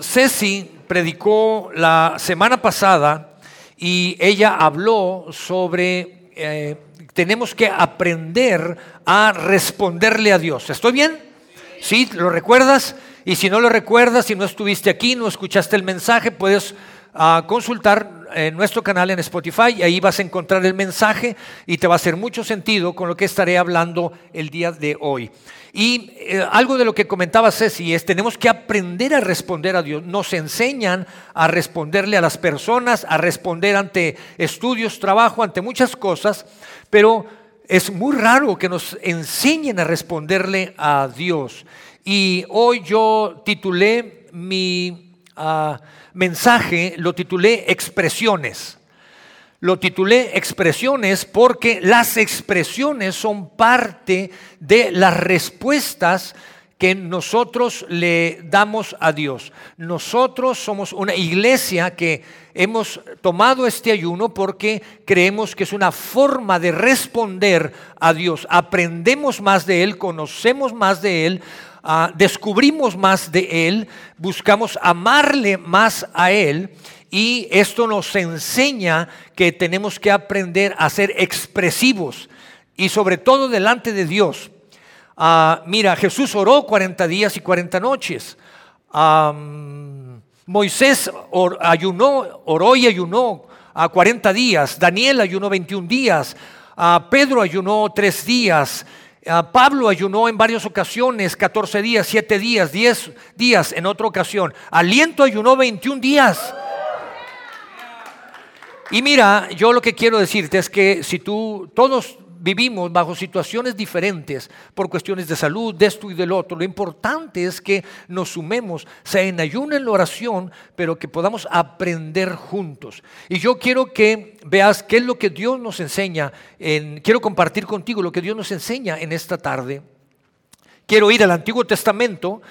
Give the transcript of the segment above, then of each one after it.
Ceci predicó la semana pasada y ella habló sobre eh, tenemos que aprender a responderle a Dios. ¿Estoy bien? ¿Sí? ¿Lo recuerdas? Y si no lo recuerdas, si no estuviste aquí, no escuchaste el mensaje, puedes ah, consultar en nuestro canal en Spotify y ahí vas a encontrar el mensaje y te va a hacer mucho sentido con lo que estaré hablando el día de hoy. Y eh, algo de lo que comentaba Ceci es, tenemos que aprender a responder a Dios. Nos enseñan a responderle a las personas, a responder ante estudios, trabajo, ante muchas cosas, pero es muy raro que nos enseñen a responderle a Dios. Y hoy yo titulé mi ah, mensaje, lo titulé Expresiones. Lo titulé Expresiones porque las expresiones son parte de las respuestas que nosotros le damos a Dios. Nosotros somos una iglesia que hemos tomado este ayuno porque creemos que es una forma de responder a Dios. Aprendemos más de Él, conocemos más de Él, ah, descubrimos más de Él, buscamos amarle más a Él y esto nos enseña que tenemos que aprender a ser expresivos y sobre todo delante de Dios. Ah, mira, Jesús oró 40 días y 40 noches. Moisés ayunó, oró y ayunó a 40 días. Daniel ayunó 21 días. Pedro ayunó 3 días. Pablo ayunó en varias ocasiones, 14 días, 7 días, 10 días en otra ocasión. Aliento ayunó 21 días. Y mira, yo lo que quiero decirte es que si tú, todos vivimos bajo situaciones diferentes por cuestiones de salud, de esto y del otro, lo importante es que nos sumemos, sea en ayuno, en la oración, pero que podamos aprender juntos. Y yo quiero que veas qué es lo que Dios nos enseña, en, quiero compartir contigo lo que Dios nos enseña en esta tarde. Quiero ir al Antiguo Testamento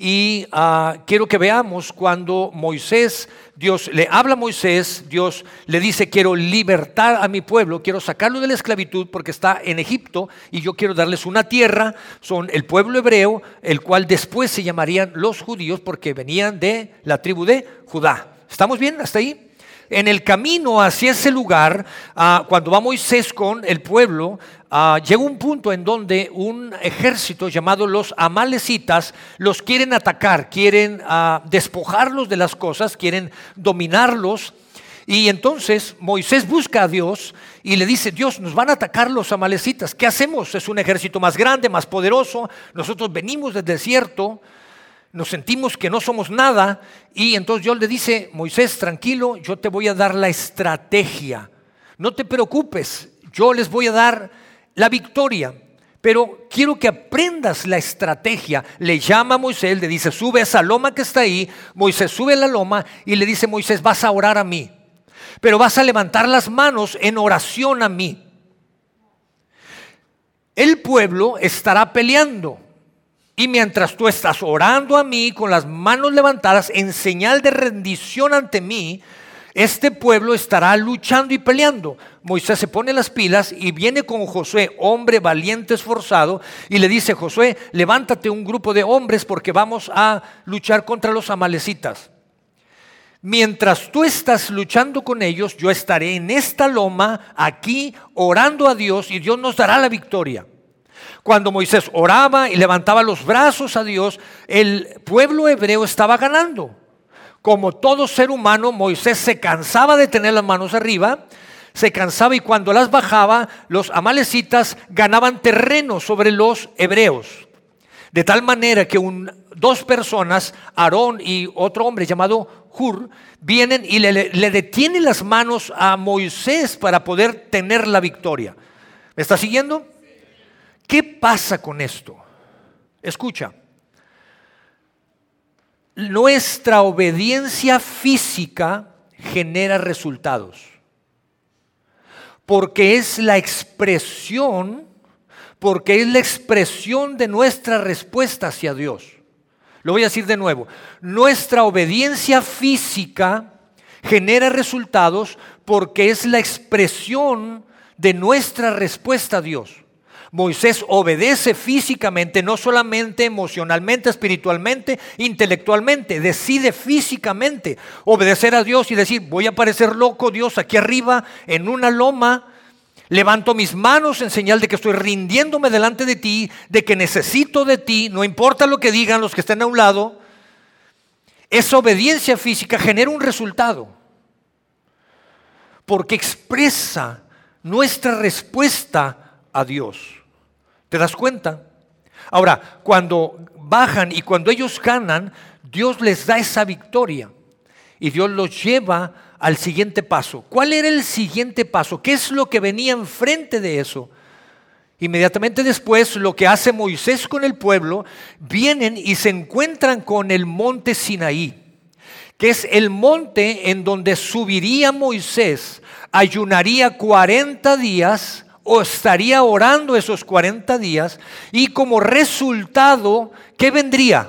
y ah, quiero que veamos cuando Moisés, Dios le habla a Moisés, Dios le dice, quiero libertar a mi pueblo, quiero sacarlo de la esclavitud porque está en Egipto y yo quiero darles una tierra, son el pueblo hebreo, el cual después se llamarían los judíos porque venían de la tribu de Judá. ¿Estamos bien hasta ahí? En el camino hacia ese lugar, ah, cuando va Moisés con el pueblo, ah, llega un punto en donde un ejército llamado los amalecitas los quieren atacar, quieren ah, despojarlos de las cosas, quieren dominarlos. Y entonces Moisés busca a Dios y le dice, Dios, nos van a atacar los amalecitas, ¿qué hacemos? Es un ejército más grande, más poderoso, nosotros venimos del desierto, nos sentimos que no somos nada y entonces Dios le dice, Moisés, tranquilo, yo te voy a dar la estrategia. No te preocupes, yo les voy a dar la victoria. Pero quiero que aprendas la estrategia. Le llama a Moisés, le dice, sube a esa loma que está ahí. Moisés sube a la loma y le dice, Moisés, vas a orar a mí. Pero vas a levantar las manos en oración a mí. El pueblo estará peleando. Y mientras tú estás orando a mí con las manos levantadas en señal de rendición ante mí, este pueblo estará luchando y peleando. Moisés se pone las pilas y viene con Josué, hombre valiente, esforzado, y le dice, Josué, levántate un grupo de hombres porque vamos a luchar contra los amalecitas. Mientras tú estás luchando con ellos, yo estaré en esta loma, aquí, orando a Dios, y Dios nos dará la victoria. Cuando Moisés oraba y levantaba los brazos a Dios, el pueblo hebreo estaba ganando. Como todo ser humano, Moisés se cansaba de tener las manos arriba, se cansaba y cuando las bajaba, los amalecitas ganaban terreno sobre los hebreos. De tal manera que dos personas, Aarón y otro hombre llamado Hur, vienen y le, le detienen las manos a Moisés para poder tener la victoria. ¿Me está siguiendo? ¿Qué pasa con esto? Escucha, nuestra obediencia física genera resultados, porque es la expresión, porque es la expresión de nuestra respuesta hacia Dios. Lo voy a decir de nuevo, nuestra obediencia física genera resultados porque es la expresión de nuestra respuesta a Dios. Moisés obedece físicamente, no solamente emocionalmente, espiritualmente, intelectualmente, decide físicamente obedecer a Dios y decir, voy a parecer loco, Dios, aquí arriba, en una loma, levanto mis manos en señal de que estoy rindiéndome delante de ti, de que necesito de ti, no importa lo que digan los que estén a un lado, esa obediencia física genera un resultado, porque expresa nuestra respuesta a Dios. ¿Te das cuenta? Ahora, cuando bajan y cuando ellos ganan, Dios les da esa victoria y Dios los lleva al siguiente paso. ¿Cuál era el siguiente paso? ¿Qué es lo que venía enfrente de eso? Inmediatamente después, lo que hace Moisés con el pueblo, vienen y se encuentran con el monte Sinaí, que es el monte en donde subiría Moisés, ayunaría 40 días o estaría orando esos 40 días y como resultado, ¿qué vendría?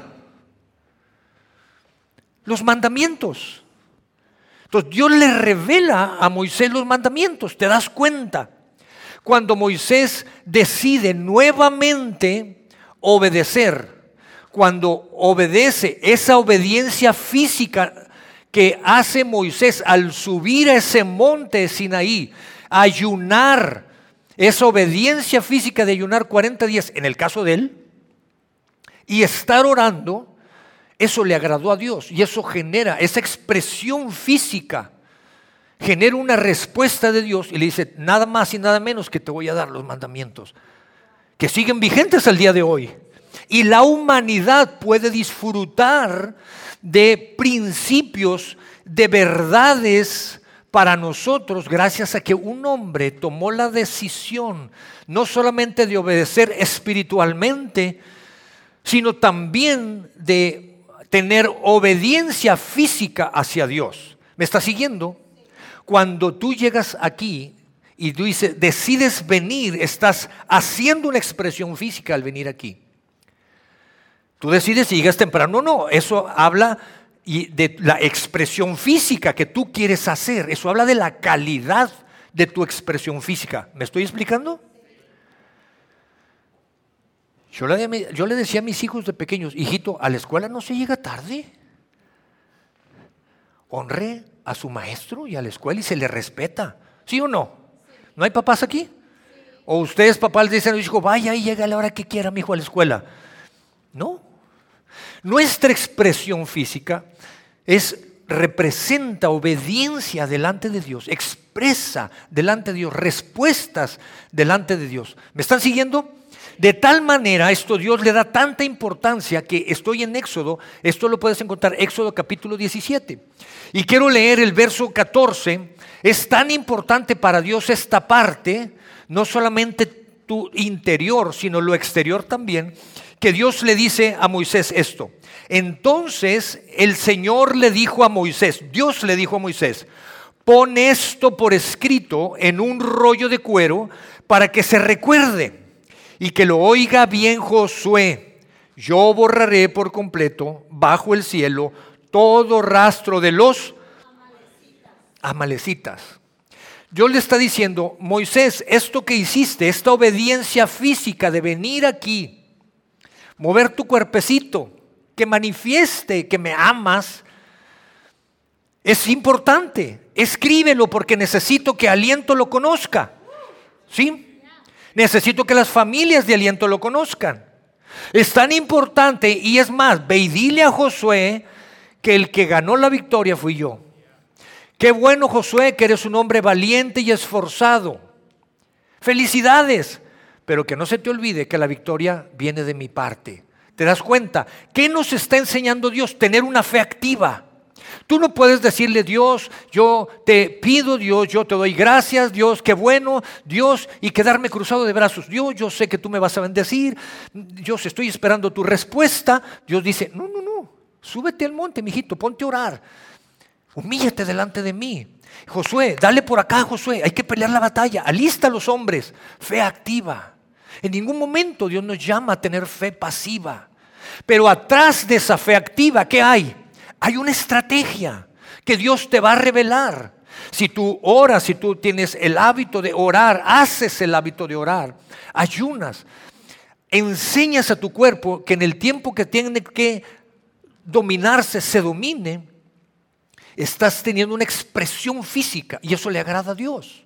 Los mandamientos. Entonces Dios le revela a Moisés los mandamientos, ¿te das cuenta? Cuando Moisés decide nuevamente obedecer, cuando obedece esa obediencia física que hace Moisés al subir a ese monte Sinaí, ayunar, esa obediencia física de ayunar 40 días, en el caso de él, y estar orando, eso le agradó a Dios y eso genera, esa expresión física, genera una respuesta de Dios y le dice, nada más y nada menos que te voy a dar los mandamientos, que siguen vigentes al día de hoy. Y la humanidad puede disfrutar de principios, de verdades para nosotros gracias a que un hombre tomó la decisión no solamente de obedecer espiritualmente, sino también de tener obediencia física hacia Dios. ¿Me está siguiendo? Cuando tú llegas aquí y tú dices, decides venir, estás haciendo una expresión física al venir aquí. Tú decides si llegas temprano. No, no, eso habla y de la expresión física que tú quieres hacer. Eso habla de la calidad de tu expresión física. ¿Me estoy explicando? Yo le, decía a mis hijos de pequeños, hijito, a la escuela no se llega tarde. Honre a su maestro y a la escuela y se le respeta. ¿Sí o no? ¿No hay papás aquí? O ustedes, papás, le dicen a hijo, vaya y llega a la hora que quiera mi hijo a la escuela. No. Nuestra expresión física es representa obediencia delante de Dios, expresa delante de Dios, respuestas delante de Dios. ¿Me están siguiendo? De tal manera, esto Dios le da tanta importancia que estoy en Éxodo, esto lo puedes encontrar, Éxodo capítulo 17. Y quiero leer el verso 14, es tan importante para Dios esta parte, no solamente tu interior, sino lo exterior también, que Dios le dice a Moisés esto. Entonces el Señor le dijo a Moisés, Dios le dijo a Moisés, pon esto por escrito en un rollo de cuero para que se recuerde y que lo oiga bien Josué. Yo borraré por completo bajo el cielo todo rastro de los amalecitas. Dios le está diciendo, Moisés, esto que hiciste, esta obediencia física de venir aquí, mover tu cuerpecito, que manifieste que me amas, es importante. Escríbelo porque necesito que Aliento lo conozca. ¿Sí? Necesito que las familias de Aliento lo conozcan. Es tan importante y es más, ve y dile a Josué que el que ganó la victoria fui yo. Qué bueno Josué, que eres un hombre valiente y esforzado. Felicidades, pero que no se te olvide que la victoria viene de mi parte. ¿Te das cuenta? ¿Qué nos está enseñando Dios? Tener una fe activa. Tú no puedes decirle, Dios, yo te pido, Dios, yo te doy gracias, Dios, qué bueno, Dios, y quedarme cruzado de brazos. Dios, yo sé que tú me vas a bendecir, Dios, estoy esperando tu respuesta. Dios dice, no, no, no, súbete al monte, mijito, ponte a orar. Humíllate delante de mí. Josué, dale por acá, Josué, hay que pelear la batalla. Alista a los hombres, fe activa. En ningún momento Dios nos llama a tener fe pasiva. Pero atrás de esa fe activa, ¿qué hay? Hay una estrategia que Dios te va a revelar. Si tú oras, si tú tienes el hábito de orar, haces el hábito de orar, ayunas, enseñas a tu cuerpo que en el tiempo que tiene que dominarse, se domine, estás teniendo una expresión física y eso le agrada a Dios.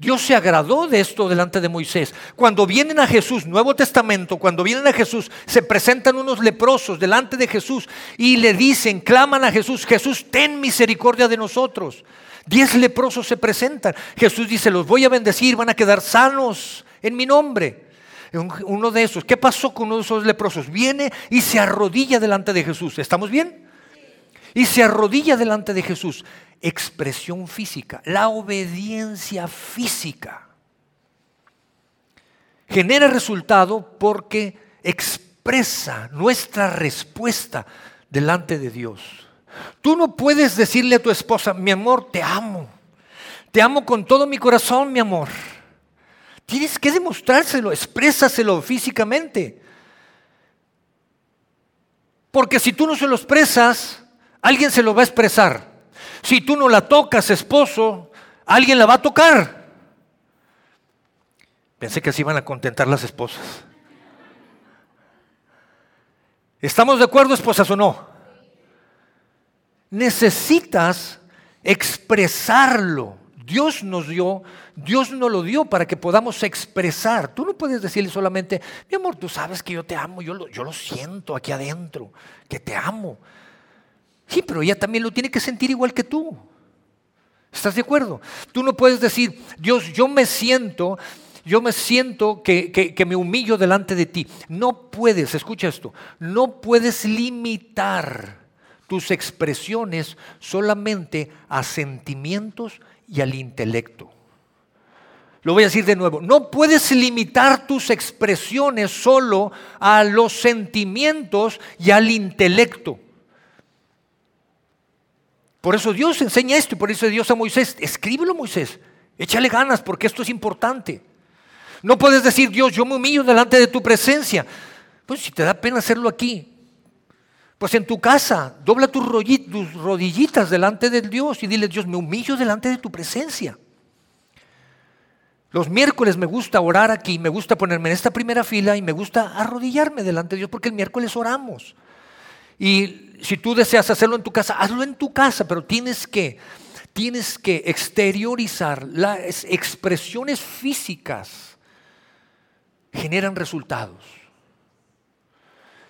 Dios se agradó de esto delante de Moisés. Cuando vienen a Jesús, Nuevo Testamento, cuando vienen a Jesús, se presentan unos leprosos delante de Jesús y le dicen, claman a Jesús, Jesús, ten misericordia de nosotros. Diez leprosos se presentan. Jesús dice, los voy a bendecir, van a quedar sanos en mi nombre. Uno de esos, ¿qué pasó con uno de esos leprosos? Viene y se arrodilla delante de Jesús. ¿Estamos bien? Y se arrodilla delante de Jesús expresión física, la obediencia física. Genera resultado porque expresa nuestra respuesta delante de Dios. Tú no puedes decirle a tu esposa, mi amor, te amo. Te amo con todo mi corazón, mi amor. Tienes que demostrárselo, exprésaselo físicamente. Porque si tú no se lo expresas, alguien se lo va a expresar. Si tú no la tocas, esposo, alguien la va a tocar. Pensé que así iban a contentar las esposas. ¿Estamos de acuerdo, esposas o no? Necesitas expresarlo. Dios nos dio, Dios nos lo dio para que podamos expresar. Tú no puedes decirle solamente, mi amor, tú sabes que yo te amo, yo lo, yo lo siento aquí adentro, que te amo. Sí, pero ella también lo tiene que sentir igual que tú. ¿Estás de acuerdo? Tú no puedes decir, Dios, yo me siento, yo me siento que, que, me humillo delante de ti. No puedes, escucha esto, no puedes limitar tus expresiones solamente a sentimientos y al intelecto. Lo voy a decir de nuevo, no puedes limitar tus expresiones solo a los sentimientos y al intelecto. Por eso Dios enseña esto y por eso Dios a Moisés, escríbelo Moisés, échale ganas porque esto es importante. No puedes decir, Dios, yo me humillo delante de tu presencia. Pues si te da pena hacerlo aquí, pues en tu casa, dobla tus rodillitas delante de Dios y dile, Dios, me humillo delante de tu presencia. Los miércoles me gusta orar aquí, me gusta ponerme en esta primera fila y me gusta arrodillarme delante de Dios porque el miércoles oramos. Y si tú deseas hacerlo en tu casa, hazlo en tu casa, pero tienes que, tienes que exteriorizar las expresiones físicas generan resultados.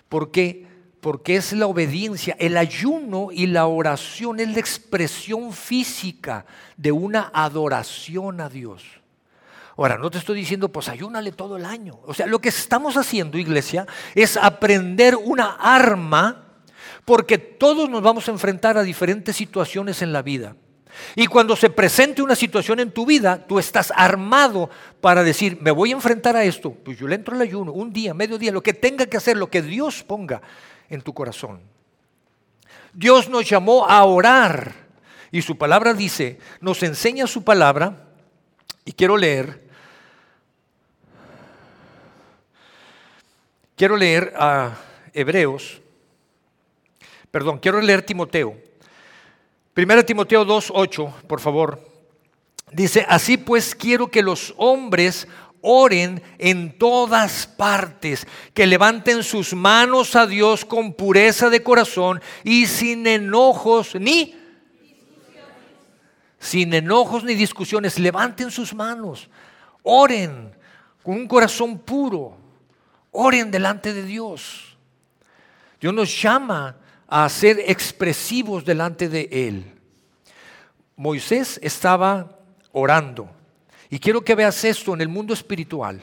Porque porque es la obediencia, el ayuno y la oración es la expresión física de una adoración a Dios. Ahora, no te estoy diciendo, pues ayúnale todo el año. O sea, lo que estamos haciendo, iglesia, es aprender una arma porque todos nos vamos a enfrentar a diferentes situaciones en la vida. Y cuando se presente una situación en tu vida, tú estás armado para decir, me voy a enfrentar a esto. Pues yo le entro al ayuno, un día, medio día, lo que tenga que hacer, lo que Dios ponga en tu corazón. Dios nos llamó a orar y su palabra dice, nos enseña su palabra y quiero leer, quiero leer a Hebreos Perdón, quiero leer Timoteo. Primero Timoteo 2.8, por favor. Dice, así pues quiero que los hombres oren en todas partes, que levanten sus manos a Dios con pureza de corazón y sin enojos ni sin enojos ni discusiones, levanten sus manos, oren con un corazón puro, oren delante de Dios. Dios nos llama a ser expresivos delante de Él. Moisés estaba orando. Y quiero que veas esto en el mundo espiritual.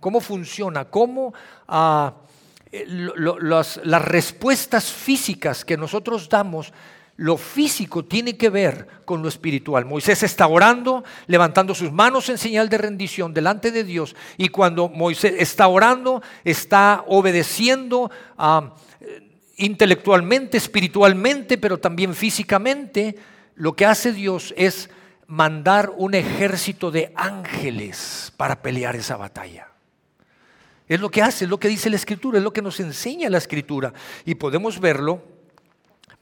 Cómo funciona, cómo ah, las, las respuestas físicas que nosotros damos lo físico tiene que ver con lo espiritual. Moisés está orando, levantando sus manos en señal de rendición delante de Dios. Y cuando Moisés está orando, está obedeciendo a intelectualmente, espiritualmente, pero también físicamente, lo que hace Dios es mandar un ejército de ángeles para pelear esa batalla. Es lo que hace, es lo que dice la escritura, es lo que nos enseña la escritura. Y podemos verlo,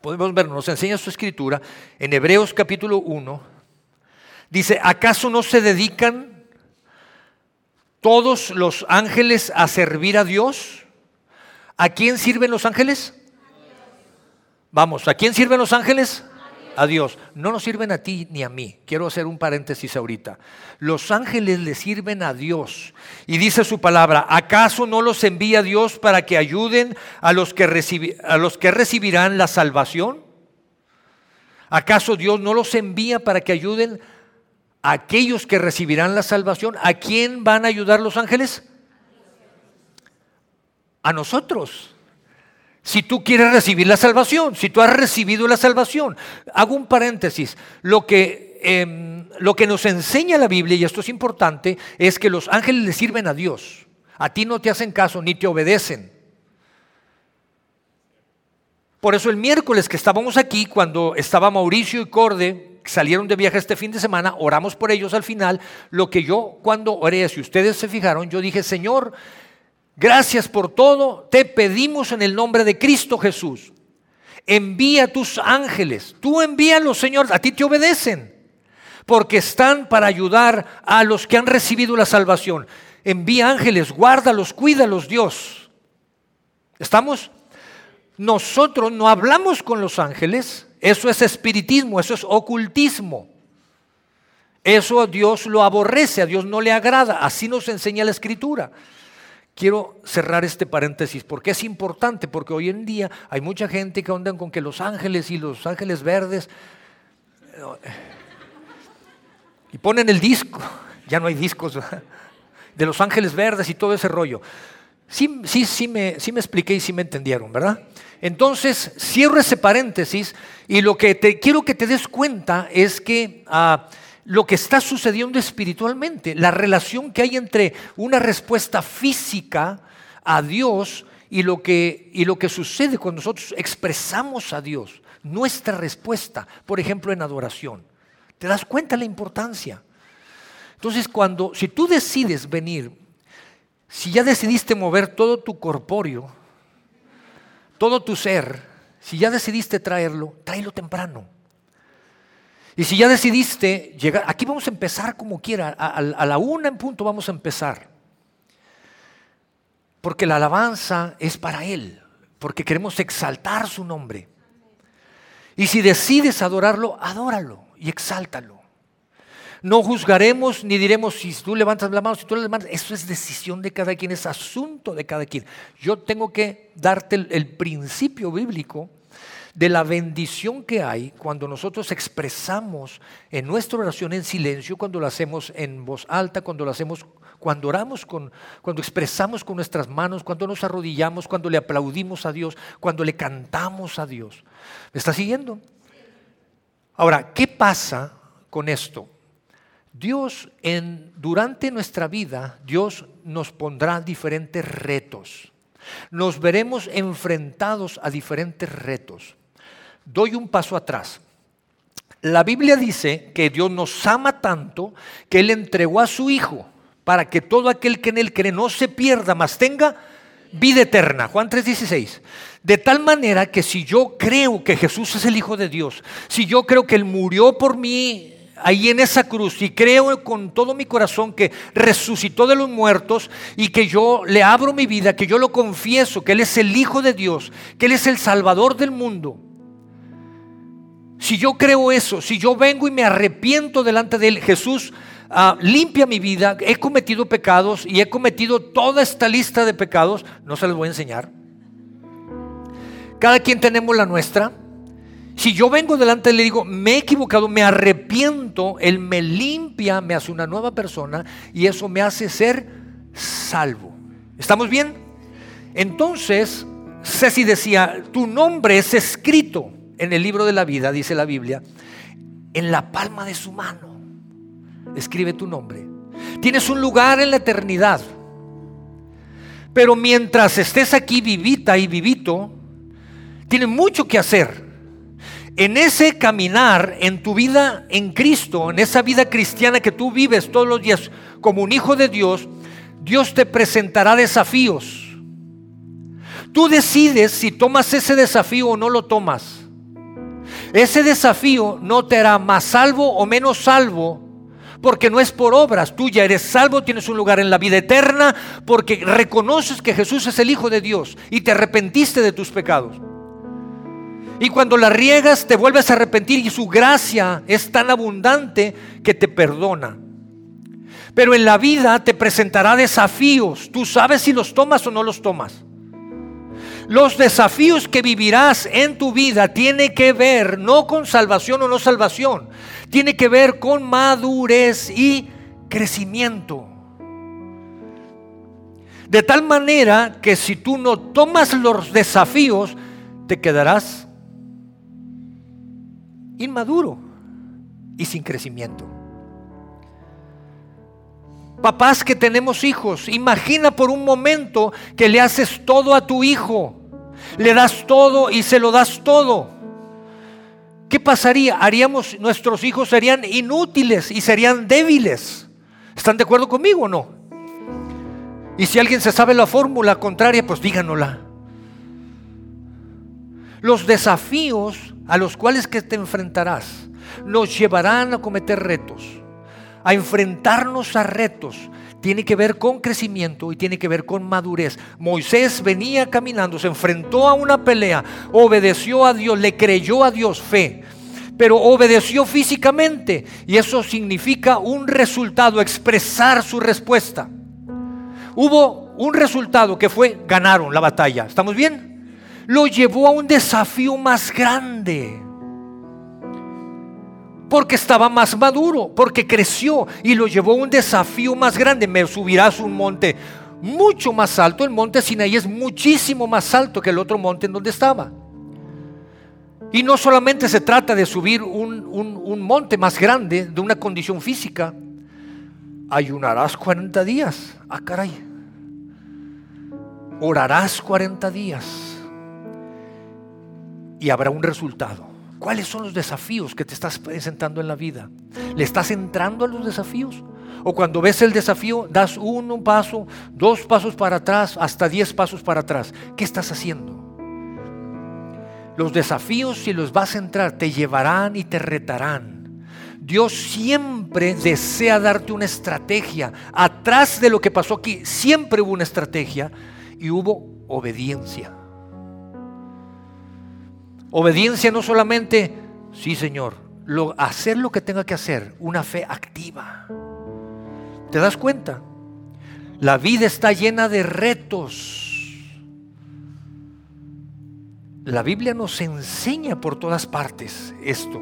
podemos verlo, nos enseña su escritura en Hebreos capítulo 1, Dice, ¿acaso no se dedican todos los ángeles a servir a Dios? ¿A quién sirven los ángeles? Vamos, ¿a quién sirven los ángeles? A Dios. No nos sirven a ti ni a mí. Quiero hacer un paréntesis ahorita. Los ángeles le sirven a Dios. Y dice su palabra, ¿acaso no los envía Dios para que ayuden a los que, a los que recibirán la salvación? ¿Acaso Dios no los envía para que ayuden a aquellos que recibirán la salvación? ¿A quién van a ayudar los ángeles? A nosotros. Si tú quieres recibir la salvación, si tú has recibido la salvación. Hago un paréntesis. Lo que, em, lo que nos enseña la Biblia, y esto es importante, es que los ángeles le sirven a Dios. A ti no te hacen caso ni te obedecen. Por eso el miércoles que estábamos aquí, cuando estaba Mauricio y Corde, salieron de viaje este fin de semana, oramos por ellos al final. Lo que yo cuando oré, si ustedes se fijaron, yo dije, Señor, gracias por todo, te pedimos en el nombre de Cristo Jesús. Envía tus ángeles, tú envíalos, Señor, a ti te obedecen, porque están para ayudar a los que han recibido la salvación. Envía ángeles, guárdalos, cuídalos, Dios. ¿Estamos? nosotros no hablamos con los ángeles, eso es espiritismo, eso es ocultismo. Eso a Dios lo aborrece, a Dios no le agrada, así nos enseña la escritura. Quiero cerrar este paréntesis porque es importante, porque hoy en día hay mucha gente que andan con que los ángeles y los ángeles verdes y ponen el disco, ya no hay discos de los ángeles verdes y todo ese rollo. Sí, sí, sí, me, sí me expliqué y sí me entendieron, ¿verdad? Entonces, cierro ese paréntesis y lo que te quiero que te des cuenta es que ah, lo que está sucediendo espiritualmente, la relación que hay entre una respuesta física a Dios y lo que, y lo que sucede cuando nosotros expresamos a Dios, nuestra respuesta, por ejemplo, en adoración. ¿Te das cuenta la importancia? Entonces, cuando, si tú decides venir, si ya decidiste mover todo tu corpóreo, todo tu ser, si ya decidiste traerlo, tráelo temprano. Y si ya decidiste llegar, aquí vamos a empezar como quiera, a, la una en punto vamos a empezar. Porque la alabanza es para Él, porque queremos exaltar su nombre. Y si decides adorarlo, adóralo y exáltalo. No juzgaremos ni diremos si tú levantas la mano, si tú la levantas. Eso es decisión de cada quien, es asunto de cada quien. Yo tengo que darte el, principio bíblico de la bendición que hay cuando nosotros expresamos en nuestra oración en silencio, cuando lo hacemos en voz alta, cuando lo hacemos, cuando oramos, con, cuando expresamos con nuestras manos, cuando nos arrodillamos, cuando le aplaudimos a Dios, cuando le cantamos a Dios. ¿Me está siguiendo? Ahora, ¿qué pasa con esto? Dios en, durante nuestra vida, Dios nos pondrá diferentes retos. Nos veremos enfrentados a diferentes retos. Doy un paso atrás. La Biblia dice que Dios nos ama tanto que Él entregó a su Hijo para que todo aquel que en Él cree no se pierda, mas tenga vida eterna. Juan 3:16. De tal manera que si yo creo que Jesús es el Hijo de Dios, si yo creo que Él murió por mí ahí en esa cruz y creo con todo mi corazón que resucitó de los muertos y que yo le abro mi vida, que yo lo confieso, que Él es el Hijo de Dios, que Él es el Salvador del mundo. Si yo creo eso, si yo vengo y me arrepiento delante de Él, Jesús ah, limpia mi vida, he cometido pecados y he cometido toda esta lista de pecados, no se los voy a enseñar. Cada quien tenemos la nuestra. Si yo vengo delante y le digo, me he equivocado, me arrepiento, Él me limpia, me hace una nueva persona y eso me hace ser salvo. ¿Estamos bien? Entonces, Ceci decía, tu nombre es escrito en el libro de la vida, dice la Biblia, en la palma de su mano. Escribe tu nombre. Tienes un lugar en la eternidad. Pero mientras estés aquí vivita y vivito, tienes mucho que hacer en ese caminar en tu vida en Cristo, en esa vida cristiana que tú vives todos los días como un hijo de Dios, Dios te presentará desafíos. Tú decides si tomas ese desafío o no lo tomas. Ese desafío no te hará más salvo o menos salvo Porque no es por obras, tú ya eres salvo, tienes un lugar en la vida eterna, porque reconoces que Jesús es el Hijo de Dios y te arrepentiste de tus pecados. Y cuando la riegas te vuelves a arrepentir y su gracia es tan abundante que te perdona. Pero en la vida te presentará desafíos. Tú sabes si los tomas o no los tomas. Los desafíos que vivirás en tu vida tiene que ver no con salvación o no salvación, tiene que ver con madurez y crecimiento. De tal manera que si tú no tomas los desafíos, te quedarás inmaduro y sin crecimiento. Papás que tenemos hijos, imagina por un momento que le haces todo a tu hijo, le das todo y se lo das todo. ¿Qué pasaría? Haríamos, nuestros hijos serían inútiles y serían débiles. ¿Están de acuerdo conmigo o no? Y si alguien se sabe la fórmula contraria, pues díganosla. Los desafíos a los cuales que te enfrentarás nos llevarán a cometer retos, a enfrentarnos a retos. Tiene que ver con crecimiento y tiene que ver con madurez. Moisés venía caminando, se enfrentó a una pelea, obedeció a Dios, le creyó a Dios fe, pero obedeció físicamente y eso significa un resultado, expresar su respuesta. Hubo un resultado que fue ganaron la batalla. ¿Estamos bien? lo llevó a un desafío más grande. Porque estaba más maduro, porque creció y lo llevó a un desafío más grande. Me subirás un monte mucho más alto. El monte Sinaí es muchísimo más alto que el otro monte en donde estaba. Y no solamente se trata de subir un, un monte más grande de una condición física. Ayunarás 40 días. Ah, caray. Orarás 40 días y habrá un resultado. ¿Cuáles son los desafíos que te estás presentando en la vida? ¿Le estás entrando a los desafíos? O cuando ves el desafío, das uno paso, dos pasos para atrás, hasta diez pasos para atrás. ¿Qué estás haciendo? Los desafíos, si los vas a entrar, te llevarán y te retarán. Dios siempre desea darte una estrategia. Atrás de lo que pasó aquí, siempre hubo una estrategia y hubo obediencia. Obediencia no solamente, sí Señor, lo, hacer lo que tenga que hacer, una fe activa. ¿Te das cuenta? La vida está llena de retos. La Biblia nos enseña por todas partes esto.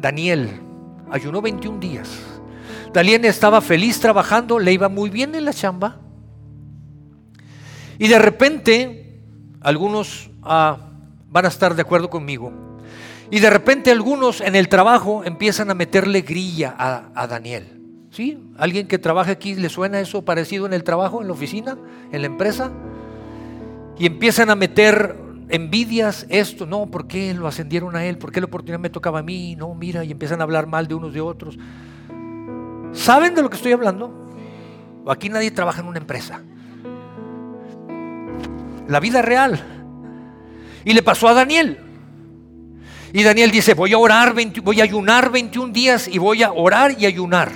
Daniel ayunó 21 días. Daniel estaba feliz trabajando, le iba muy bien en la chamba. Y de repente, algunos ah, van a estar de acuerdo conmigo. Y de repente algunos en el trabajo empiezan a meterle grilla a, Daniel. ¿Sí? ¿Alguien que trabaja aquí le suena eso parecido en el trabajo, en la oficina, en la empresa? Y empiezan a meter envidias, esto, no, ¿por qué lo ascendieron a él? ¿Por qué la oportunidad me tocaba a mí? No, mira, y empiezan a hablar mal de unos de otros. ¿Saben de lo que estoy hablando? Aquí nadie trabaja en una empresa. La vida real. Y le pasó a Daniel. Y Daniel dice, voy a orar, voy a ayunar 21 días y voy a orar y ayunar.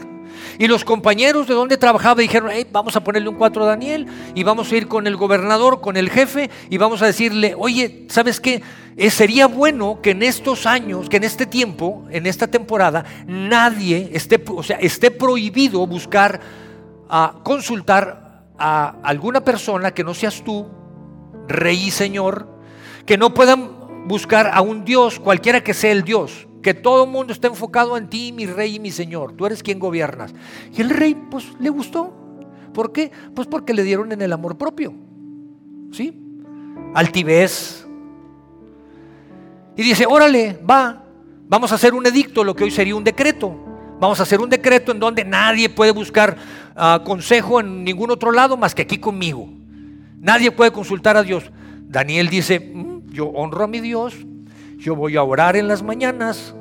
Y los compañeros de donde trabajaba dijeron, vamos a ponerle un 4 a Daniel y vamos a ir con el gobernador, con el jefe y vamos a decirle, oye, ¿sabes qué? Eh, sería bueno que en estos años, que en este tiempo, en esta temporada, nadie esté, o sea, esté prohibido buscar, a consultar a alguna persona que no seas tú, rey y señor, que no puedan buscar a un Dios, cualquiera que sea el Dios, que todo el mundo esté enfocado en ti, mi rey y mi señor, tú eres quien gobiernas. Y el rey, pues, le gustó. ¿Por qué? Pues porque le dieron en el amor propio. ¿Sí? Altivez. Y dice, órale, va, vamos a hacer un edicto, lo que hoy sería un decreto. Vamos a hacer un decreto en donde nadie puede buscar ah, consejo en ningún otro lado más que aquí conmigo. Nadie puede consultar a Dios. Daniel dice, yo honro a mi Dios, yo voy a orar en las mañanas,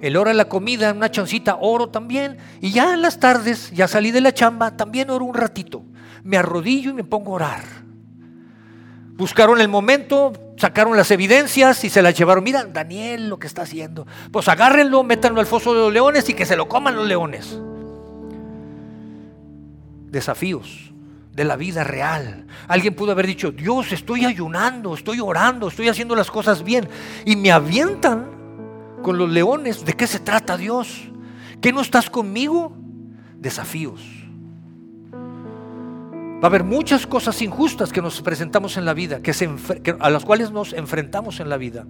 el hora de la comida, una chancita, oro también, y ya en las tardes, ya salí de la chamba, también oro un ratito, me arrodillo y me pongo a orar. Buscaron el momento, sacaron las evidencias y se las llevaron. Mira, Daniel lo que está haciendo. Pues agárrenlo, métanlo al foso de los leones y que se lo coman los leones. Desafíos de la vida real. Alguien pudo haber dicho, Dios, estoy ayunando, estoy orando, estoy haciendo las cosas bien. Y me avientan con los leones. ¿De qué se trata Dios? ¿Que no estás conmigo? Desafíos. Va a haber muchas cosas injustas que nos presentamos en la vida, que a las cuales nos enfrentamos en la vida.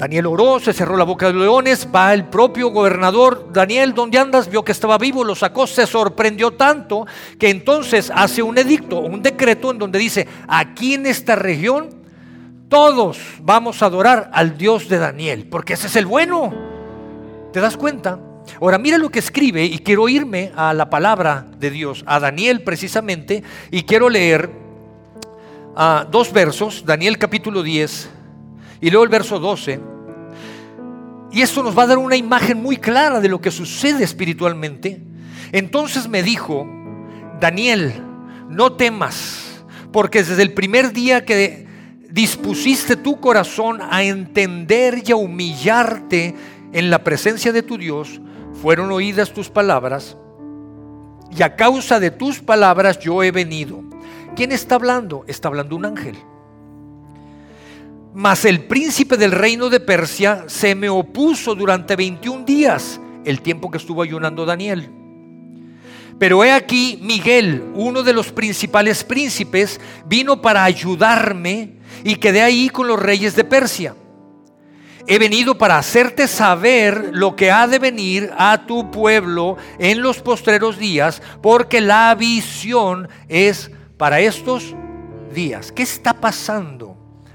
Daniel oró, se cerró la boca de los leones, va el propio gobernador, Daniel, ¿dónde andas? Vio que estaba vivo, lo sacó, se sorprendió tanto que entonces hace un edicto, un decreto en donde dice, aquí en esta región todos vamos a adorar al Dios de Daniel, porque ese es el bueno. ¿Te das cuenta? Ahora mira lo que escribe y quiero irme a la palabra de Dios, a Daniel precisamente, y quiero leer a dos versos, Daniel capítulo 10 y luego el verso 12. Y esto nos va a dar una imagen muy clara de lo que sucede espiritualmente. Entonces me dijo, Daniel, no temas, porque desde el primer día que dispusiste tu corazón a entender y a humillarte en la presencia de tu Dios, fueron oídas tus palabras, y a causa de tus palabras yo he venido. ¿Quién está hablando? Está hablando un ángel. Mas el príncipe del reino de Persia se me opuso durante 21 días, el tiempo que estuvo ayunando Daniel. Pero he aquí, Miguel, uno de los principales príncipes, vino para ayudarme y quedé ahí con los reyes de Persia he venido para hacerte saber lo que ha de venir a tu pueblo en los postreros días, porque la visión es para estos días. ¿Qué está pasando?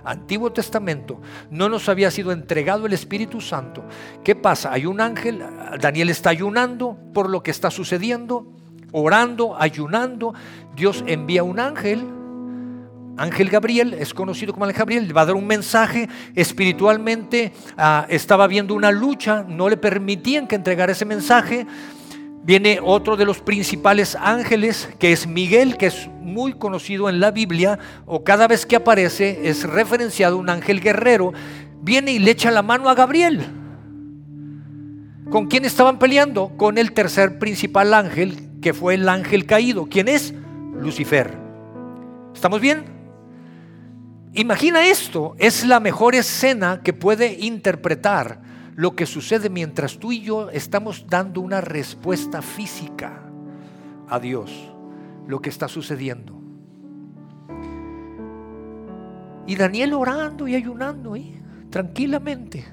Antiguo Testamento no nos había sido entregado el Espíritu Santo. ¿Qué pasa? Hay un ángel, Daniel está ayunando por lo que está sucediendo, orando, ayunando. Dios envía un ángel Ángel Gabriel, es conocido como Ángel Gabriel, va a dar un mensaje espiritualmente, ah, estaba viendo una lucha, no le permitían que entregara ese mensaje. Viene otro de los principales ángeles, que es Miguel, que es muy conocido en la Biblia, o cada vez que aparece es referenciado un ángel guerrero, viene y le echa la mano a Gabriel. ¿Con quién estaban peleando? Con el tercer principal ángel, que fue el ángel caído. ¿Quién es? Lucifer. ¿Estamos bien? Imagina esto, es la mejor escena que puede interpretar lo que sucede mientras tú y yo estamos dando una respuesta física a Dios, lo que está sucediendo. Y Daniel orando y ayunando ahí, tranquilamente,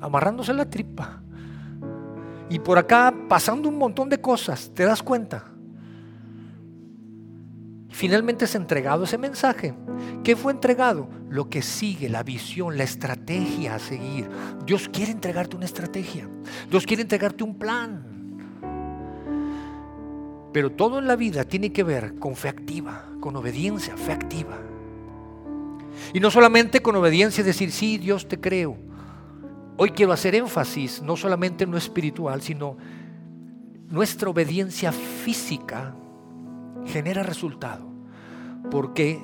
amarrándose la tripa. Y por acá pasando un montón de cosas, ¿te das cuenta? Finalmente es entregado ese mensaje. ¿Qué fue entregado? Lo que sigue, la visión, la estrategia a seguir. Dios quiere entregarte una estrategia. Dios quiere entregarte un plan. Pero todo en la vida tiene que ver con fe activa, con obediencia, fe activa. Y no solamente con obediencia decir, sí, Dios te creo. Hoy quiero hacer énfasis no solamente en lo espiritual, sino nuestra obediencia física genera resultado porque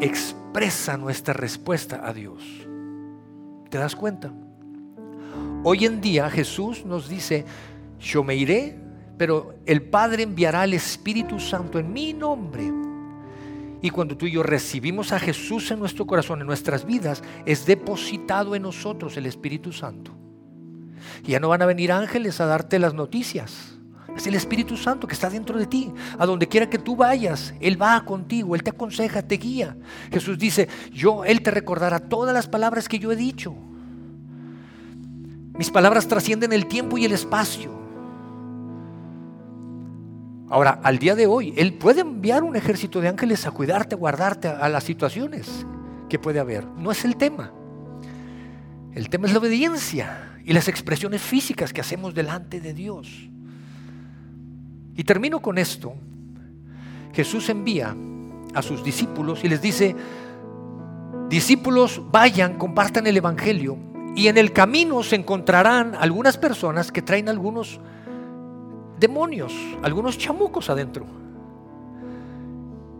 expresa nuestra respuesta a Dios. ¿Te das cuenta? Hoy en día Jesús nos dice, yo me iré, pero el Padre enviará el Espíritu Santo en mi nombre. Y cuando tú y yo recibimos a Jesús en nuestro corazón, en nuestras vidas, es depositado en nosotros el Espíritu Santo. Ya no van a venir ángeles a darte las noticias es el Espíritu Santo que está dentro de ti. A donde quiera que tú vayas, Él va contigo, Él te aconseja, te guía. Jesús dice, yo, Él te recordará todas las palabras que yo he dicho. Mis palabras trascienden el tiempo y el espacio. Ahora, al día de hoy, Él puede enviar un ejército de ángeles a cuidarte, a guardarte a las situaciones que puede haber. No es el tema. El tema es la obediencia y las expresiones físicas que hacemos delante de Dios. Y termino con esto. Jesús envía a sus discípulos y les dice, discípulos, vayan, compartan el Evangelio y en el camino se encontrarán algunas personas que traen algunos demonios, algunos chamucos adentro.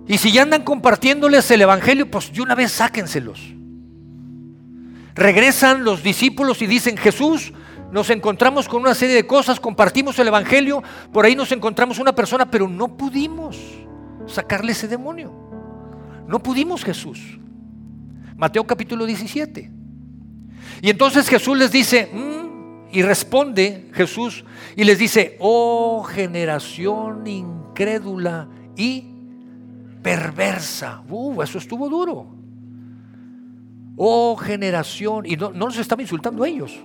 Y si ya andan compartiéndoles el Evangelio, pues de una vez sáquenselos. Regresan los discípulos y dicen, Jesús, nos encontramos con una serie de cosas, compartimos el Evangelio, por ahí nos encontramos una persona, pero no pudimos sacarle ese demonio. No pudimos Jesús. Mateo capítulo 17. Y entonces Jesús les dice, mm", y responde Jesús y les dice, oh generación incrédula y perversa. Uh, eso estuvo duro. Oh generación, y no, no nos estaba insultando a ellos.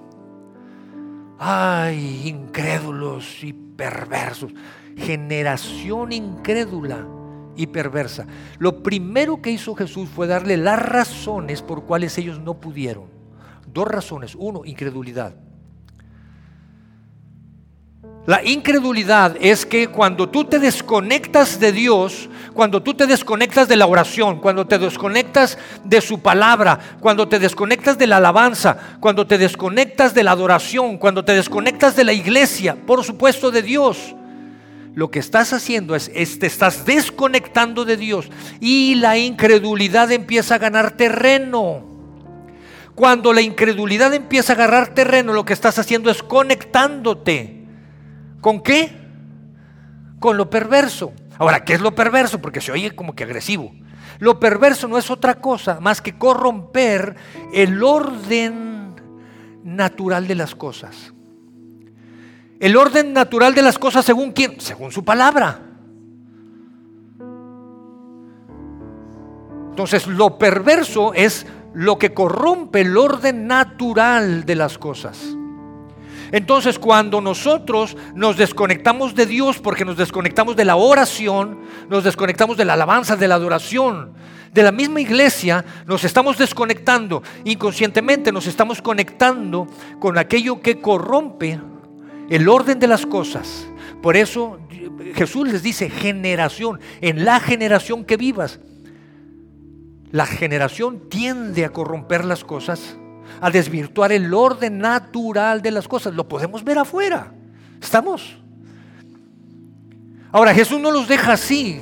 Ay, incrédulos y perversos. Generación incrédula y perversa. Lo primero que hizo Jesús fue darle las razones por cuales ellos no pudieron. Dos razones. Uno, incredulidad. La incredulidad es que cuando tú te desconectas de Dios, cuando tú te desconectas de la oración, cuando te desconectas de su palabra, cuando te desconectas de la alabanza, cuando te desconectas de la adoración, cuando te desconectas de la iglesia, por supuesto de Dios, lo que estás haciendo es, te estás desconectando de Dios y la incredulidad empieza a ganar terreno. Cuando la incredulidad empieza a agarrar terreno, lo que estás haciendo es conectándote. ¿Con qué? Con lo perverso. Ahora, ¿qué es lo perverso? Porque se oye como que agresivo. Lo perverso no es otra cosa más que corromper el orden natural de las cosas. El orden natural de las cosas según quién? Según su palabra. Entonces, lo perverso es lo que corrompe el orden natural de las cosas. Entonces, cuando nosotros nos desconectamos de Dios, porque nos desconectamos de la oración, nos desconectamos de la alabanza, de la adoración, de la misma iglesia, nos estamos desconectando inconscientemente, nos estamos conectando con aquello que corrompe el orden de las cosas. Por eso Jesús les dice generación, en la generación que vivas. La generación tiende a corromper las cosas, a desvirtuar el orden natural de las cosas. Lo podemos ver afuera. ¿Estamos? Ahora, Jesús no los deja así.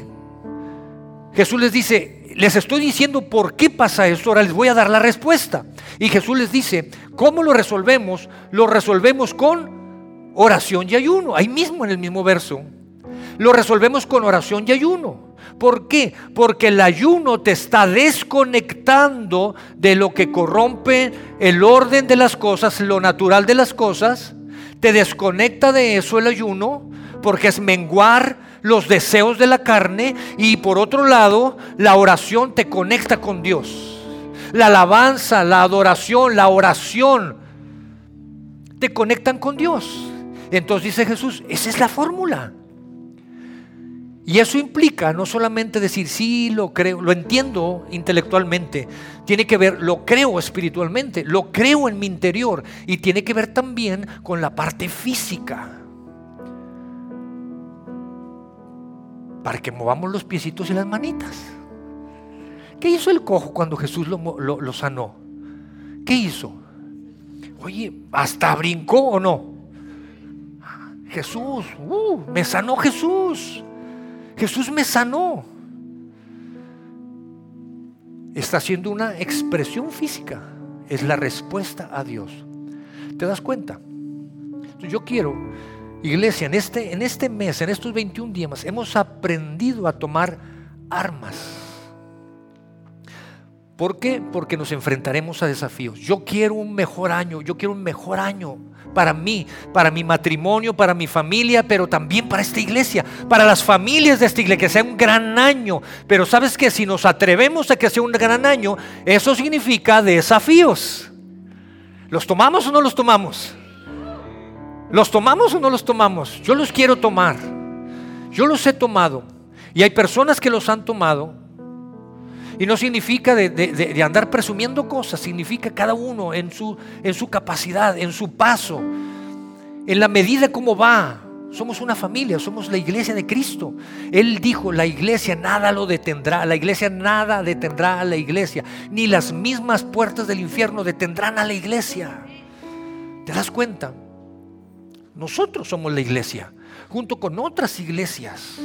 Jesús les dice, les estoy diciendo por qué pasa esto, ahora les voy a dar la respuesta. Y Jesús les dice, ¿cómo lo resolvemos? Lo resolvemos con oración y ayuno. Ahí mismo en el mismo verso. Lo resolvemos con oración y ayuno. ¿Por qué? Porque el ayuno te está desconectando de lo que corrompe el orden de las cosas, lo natural de las cosas. Te desconecta de eso el ayuno porque es menguar los deseos de la carne y por otro lado la oración te conecta con Dios. La alabanza, la adoración, la oración te conectan con Dios. Entonces dice Jesús, esa es la fórmula. Y eso implica no solamente decir, sí, lo creo, lo entiendo intelectualmente, tiene que ver, lo creo espiritualmente, lo creo en mi interior y tiene que ver también con la parte física. Para que movamos los piecitos y las manitas. ¿Qué hizo el cojo cuando Jesús lo, sanó? ¿Qué hizo? Oye, ¿hasta brincó o no? Jesús, uh, me sanó Jesús. Jesús me sanó. Está haciendo una expresión física. Es la respuesta a Dios. ¿Te das cuenta? Yo quiero, iglesia, en este, en este mes, en estos 21 días, hemos aprendido a tomar armas ¿Por qué? Porque nos enfrentaremos a desafíos. Yo quiero un mejor año, yo quiero un mejor año para mí, para mi matrimonio, para mi familia, pero también para esta iglesia, para las familias de esta iglesia, que sea un gran año. Pero sabes que si nos atrevemos a que sea un gran año, eso significa desafíos. ¿Los tomamos o no los tomamos? ¿Los tomamos o no los tomamos? Yo los quiero tomar. Yo los he tomado. Y hay personas que los han tomado y no significa de, andar presumiendo cosas, significa cada uno en su, en su capacidad, en su paso, en la medida como va. Somos una familia, somos la iglesia de Cristo. Él dijo, la iglesia nada lo detendrá, la iglesia nada detendrá a la iglesia, ni las mismas puertas del infierno detendrán a la iglesia. ¿Te das cuenta? Nosotros somos la iglesia, junto con otras iglesias